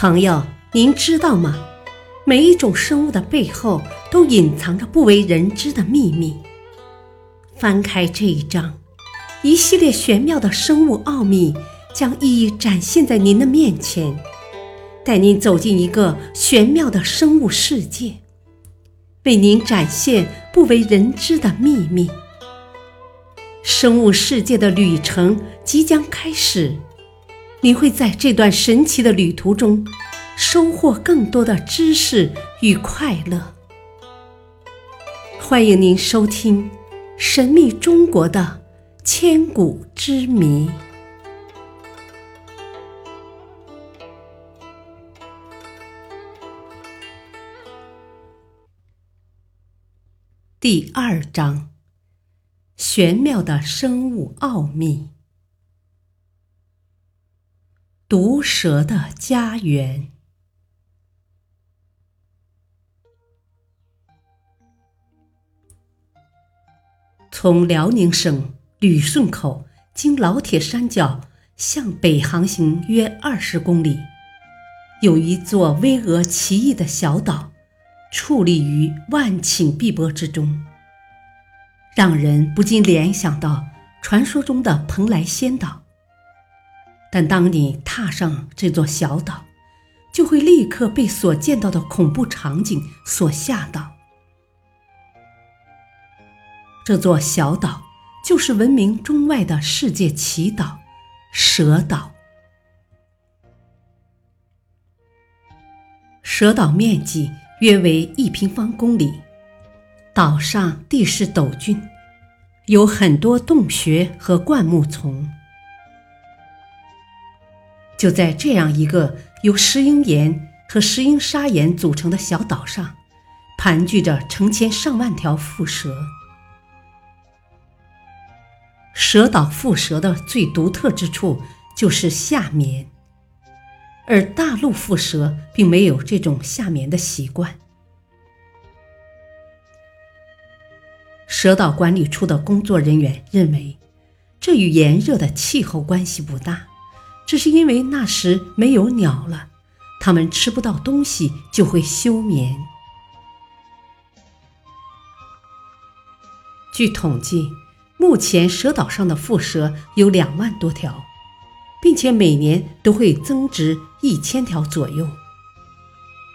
朋友，您知道吗？每一种生物的背后都隐藏着不为人知的秘密。翻开这一章，一系列玄妙的生物奥秘将一一展现在您的面前，带您走进一个玄妙的生物世界，为您展现不为人知的秘密。生物世界的旅程即将开始。你会在这段神奇的旅途中收获更多的知识与快乐。欢迎您收听《神秘中国的千古之谜》第二章：玄妙的生物奥秘。毒蛇的家园。从辽宁省旅顺口经老铁山脚向北航行约二十公里，有一座巍峨奇异的小岛，矗立于万顷碧波之中，让人不禁联想到传说中的蓬莱仙岛。但当你踏上这座小岛，就会立刻被所见到的恐怖场景所吓到。这座小岛就是闻名中外的世界奇岛——蛇岛。蛇岛面积约为一平方公里，岛上地势陡峻，有很多洞穴和灌木丛。就在这样一个由石英岩和石英砂岩组成的小岛上，盘踞着成千上万条蝮蛇。蛇岛蝮蛇的最独特之处就是夏眠，而大陆蝮蛇并没有这种夏眠的习惯。蛇岛管理处的工作人员认为，这与炎热的气候关系不大。只是因为那时没有鸟了，它们吃不到东西就会休眠。据统计，目前蛇岛上的蝮蛇有两万多条，并且每年都会增值一千条左右。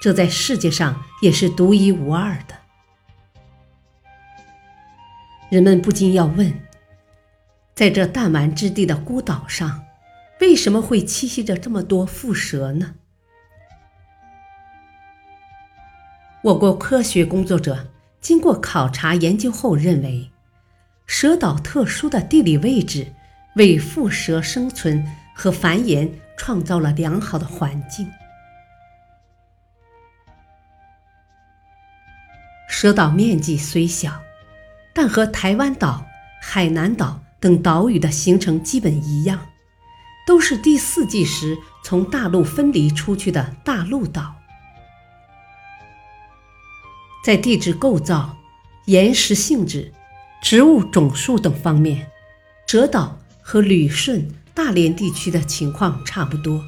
这在世界上也是独一无二的。人们不禁要问：在这弹丸之地的孤岛上，为什么会栖息着这么多蝮蛇呢？我国科学工作者经过考察研究后认为，蛇岛特殊的地理位置为蝮蛇生存和繁衍创造了良好的环境。蛇岛面积虽小，但和台湾岛、海南岛等岛屿的形成基本一样。都是第四纪时从大陆分离出去的大陆岛，在地质构造、岩石性质、植物种数等方面，蛇岛和旅顺、大连地区的情况差不多。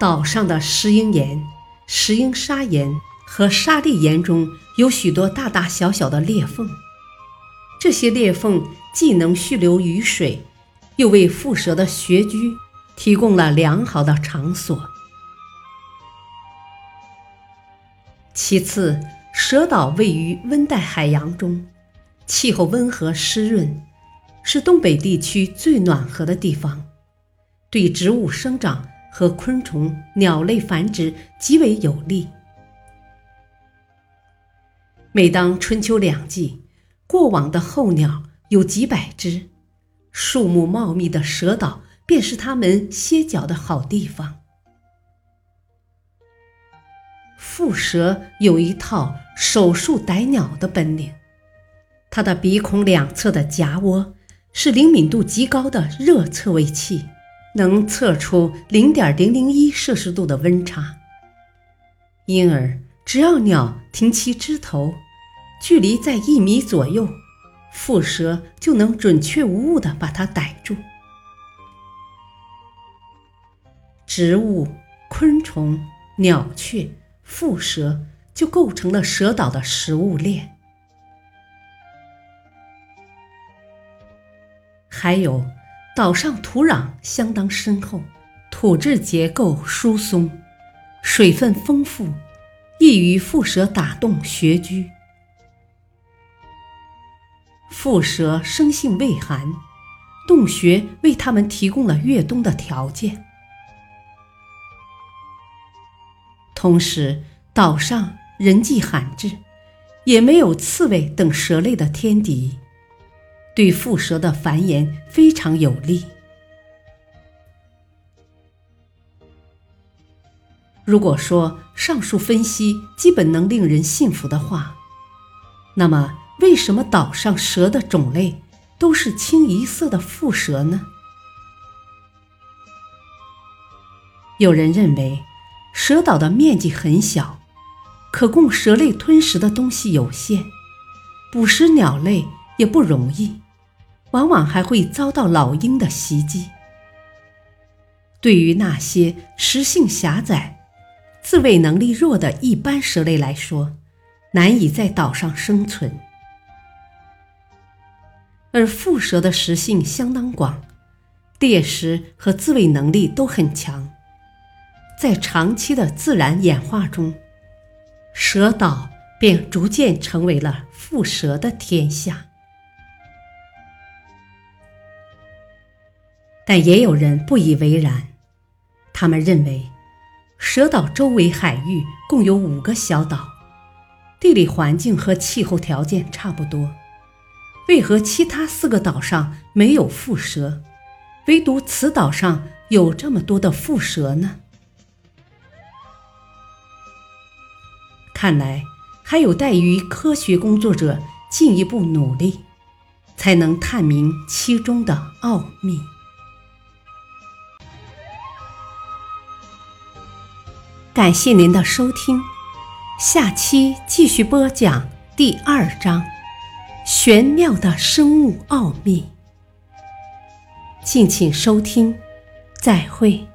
岛上的石英岩、石英砂岩和沙砾岩中有许多大大小小的裂缝。这些裂缝既能蓄留雨水，又为蝮蛇的穴居提供了良好的场所。其次，蛇岛位于温带海洋中，气候温和湿润，是东北地区最暖和的地方，对植物生长和昆虫、鸟类繁殖极为有利。每当春秋两季，过往的候鸟有几百只，树木茂密的蛇岛便是它们歇脚的好地方。蝮蛇有一套手术逮鸟的本领，它的鼻孔两侧的夹窝是灵敏度极高的热测位器，能测出零点零零一摄氏度的温差。因而，只要鸟挺起枝头。距离在一米左右，蝮蛇就能准确无误地把它逮住。植物、昆虫、鸟雀、蝮蛇就构成了蛇岛的食物链。还有，岛上土壤相当深厚，土质结构疏松，水分丰富，易于蝮蛇打洞穴居。蝮蛇生性畏寒，洞穴为它们提供了越冬的条件。同时，岛上人迹罕至，也没有刺猬等蛇类的天敌，对蝮蛇的繁衍非常有利。如果说上述分析基本能令人信服的话，那么为什么岛上蛇的种类都是清一色的蝮蛇呢？有人认为。蛇岛的面积很小，可供蛇类吞食的东西有限，捕食鸟类也不容易，往往还会遭到老鹰的袭击。对于那些食性狭窄、自卫能力弱的一般蛇类来说，难以在岛上生存。而蝮蛇的食性相当广，猎食和自卫能力都很强。在长期的自然演化中，蛇岛便逐渐成为了蝮蛇的天下。但也有人不以为然，他们认为，蛇岛周围海域共有五个小岛，地理环境和气候条件差不多，为何其他四个岛上没有蝮蛇，唯独此岛上有这么多的蝮蛇呢？看来还有待于科学工作者进一步努力，才能探明其中的奥秘。感谢您的收听，下期继续播讲第二章：玄妙的生物奥秘。敬请收听，再会。